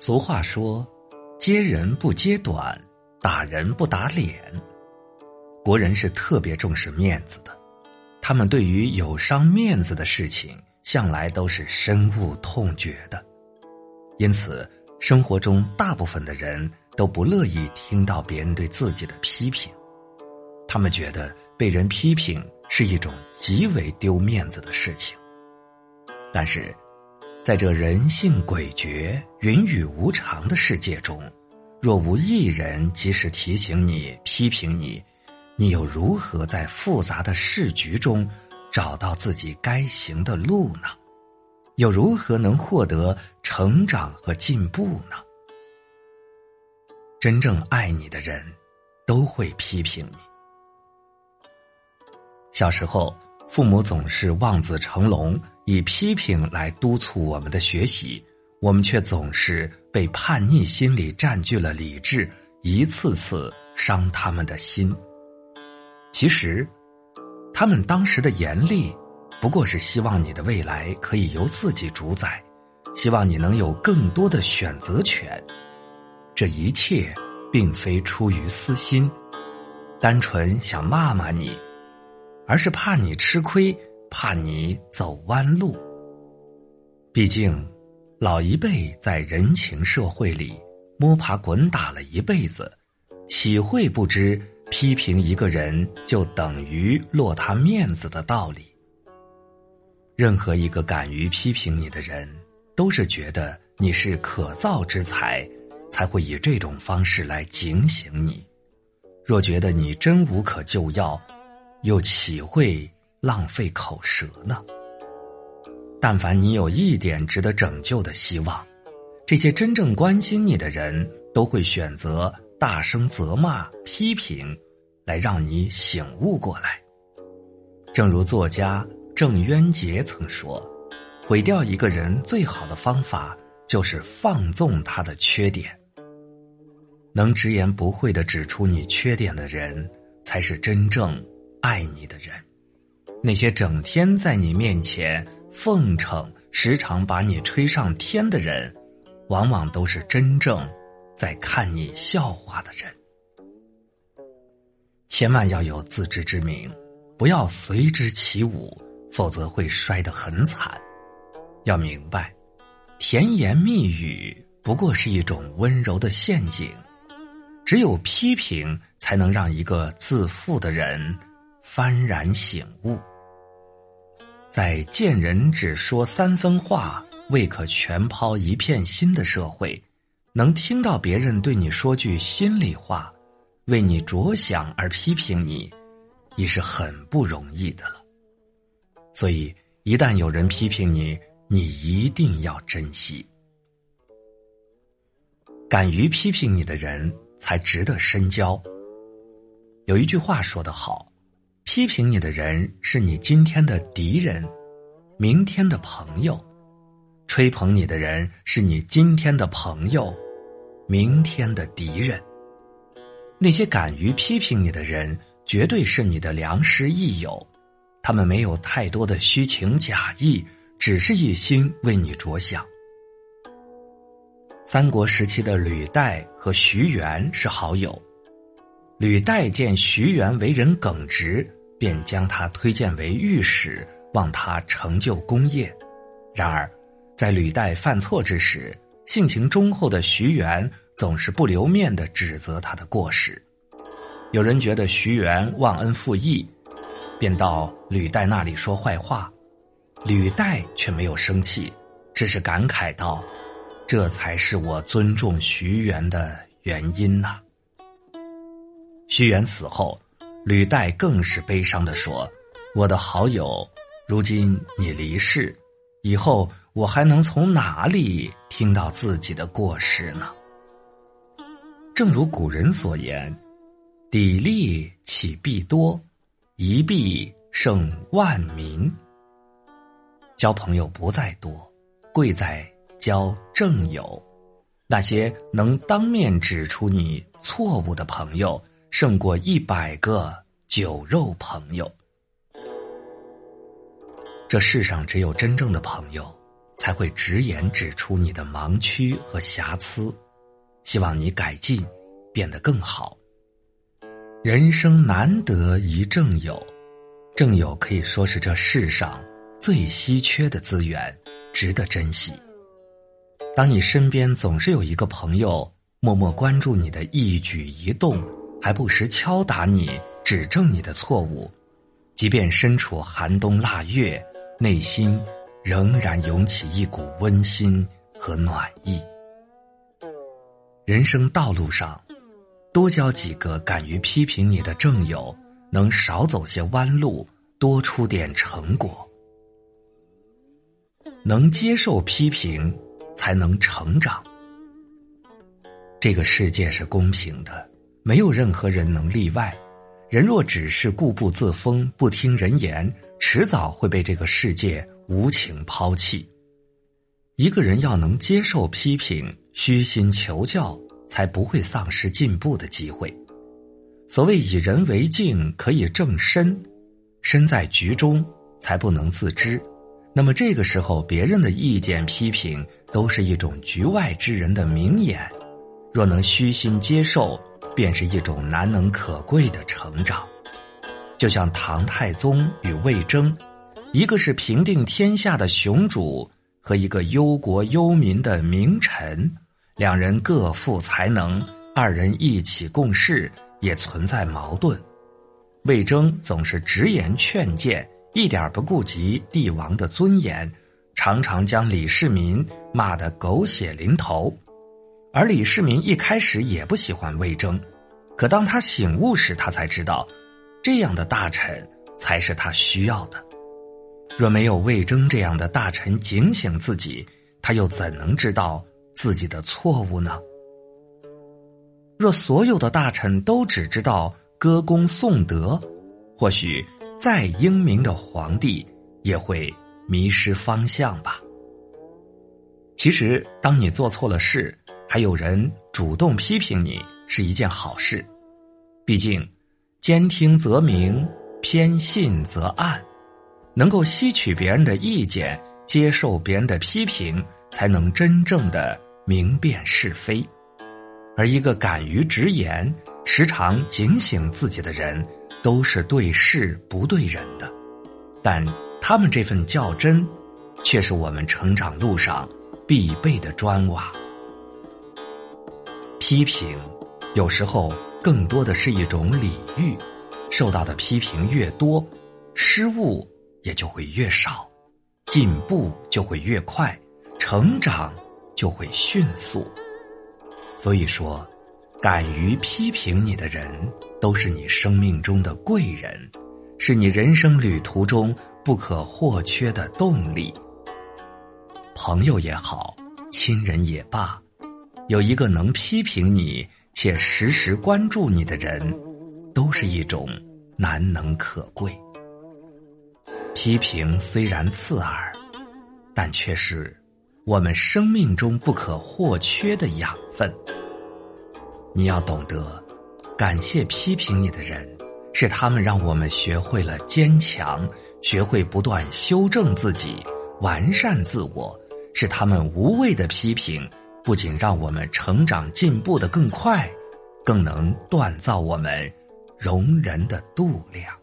俗话说：“揭人不揭短，打人不打脸。”国人是特别重视面子的，他们对于有伤面子的事情，向来都是深恶痛绝的。因此，生活中大部分的人都不乐意听到别人对自己的批评，他们觉得被人批评是一种极为丢面子的事情。但是，在这人性诡谲、云雨无常的世界中，若无一人及时提醒你、批评你，你又如何在复杂的市局中找到自己该行的路呢？又如何能获得成长和进步呢？真正爱你的人，都会批评你。小时候，父母总是望子成龙。以批评来督促我们的学习，我们却总是被叛逆心理占据了理智，一次次伤他们的心。其实，他们当时的严厉，不过是希望你的未来可以由自己主宰，希望你能有更多的选择权。这一切并非出于私心，单纯想骂骂你，而是怕你吃亏。怕你走弯路。毕竟，老一辈在人情社会里摸爬滚打了一辈子，岂会不知批评一个人就等于落他面子的道理？任何一个敢于批评你的人，都是觉得你是可造之才，才会以这种方式来警醒你。若觉得你真无可救药，又岂会？浪费口舌呢。但凡你有一点值得拯救的希望，这些真正关心你的人都会选择大声责骂、批评，来让你醒悟过来。正如作家郑渊洁曾说：“毁掉一个人最好的方法，就是放纵他的缺点。能直言不讳的指出你缺点的人，才是真正爱你的人。”那些整天在你面前奉承、时常把你吹上天的人，往往都是真正在看你笑话的人。千万要有自知之明，不要随之起舞，否则会摔得很惨。要明白，甜言蜜语不过是一种温柔的陷阱，只有批评才能让一个自负的人。幡然醒悟，在见人只说三分话，未可全抛一片心的社会，能听到别人对你说句心里话，为你着想而批评你，已是很不容易的了。所以，一旦有人批评你，你一定要珍惜。敢于批评你的人，才值得深交。有一句话说得好。批评你的人是你今天的敌人，明天的朋友；吹捧你的人是你今天的朋友，明天的敌人。那些敢于批评你的人，绝对是你的良师益友，他们没有太多的虚情假意，只是一心为你着想。三国时期的吕岱和徐元是好友，吕岱见徐元为人耿直。便将他推荐为御史，望他成就功业。然而，在吕岱犯错之时，性情忠厚的徐元总是不留面的指责他的过失。有人觉得徐元忘恩负义，便到吕岱那里说坏话，吕岱却没有生气，只是感慨道：“这才是我尊重徐元的原因呐。”徐元死后。吕岱更是悲伤的说：“我的好友，如今你离世，以后我还能从哪里听到自己的过失呢？”正如古人所言：“砥砺岂必多，一弊胜万民。”交朋友不在多，贵在交正友。那些能当面指出你错误的朋友。胜过一百个酒肉朋友。这世上只有真正的朋友，才会直言指出你的盲区和瑕疵，希望你改进，变得更好。人生难得一正友，正友可以说是这世上最稀缺的资源，值得珍惜。当你身边总是有一个朋友默默关注你的一举一动，还不时敲打你、指正你的错误，即便身处寒冬腊月，内心仍然涌起一股温馨和暖意。人生道路上。多交几个敢于批评你的正友，能少走些弯路，多出点成果。能接受批评，才能成长。这个世界是公平的，没有任何人能例外。人若只是固步自封，不听人言，迟早会被这个世界无情抛弃。一个人要能接受批评，虚心求教。才不会丧失进步的机会。所谓以人为镜，可以正身；身在局中，才不能自知。那么这个时候，别人的意见批评，都是一种局外之人的明眼。若能虚心接受，便是一种难能可贵的成长。就像唐太宗与魏征，一个是平定天下的雄主，和一个忧国忧民的名臣。两人各负才能，二人一起共事也存在矛盾。魏征总是直言劝谏，一点不顾及帝王的尊严，常常将李世民骂得狗血淋头。而李世民一开始也不喜欢魏征，可当他醒悟时，他才知道，这样的大臣才是他需要的。若没有魏征这样的大臣警醒自己，他又怎能知道？自己的错误呢？若所有的大臣都只知道歌功颂德，或许再英明的皇帝也会迷失方向吧。其实，当你做错了事，还有人主动批评你，是一件好事。毕竟，兼听则明，偏信则暗。能够吸取别人的意见，接受别人的批评，才能真正的。明辨是非，而一个敢于直言、时常警醒自己的人，都是对事不对人的。但他们这份较真，却是我们成长路上必备的砖瓦。批评有时候更多的是一种礼遇，受到的批评越多，失误也就会越少，进步就会越快，成长。就会迅速。所以说，敢于批评你的人，都是你生命中的贵人，是你人生旅途中不可或缺的动力。朋友也好，亲人也罢，有一个能批评你且时时关注你的人，都是一种难能可贵。批评虽然刺耳，但却是。我们生命中不可或缺的养分。你要懂得，感谢批评你的人，是他们让我们学会了坚强，学会不断修正自己，完善自我。是他们无谓的批评，不仅让我们成长进步的更快，更能锻造我们容人的度量。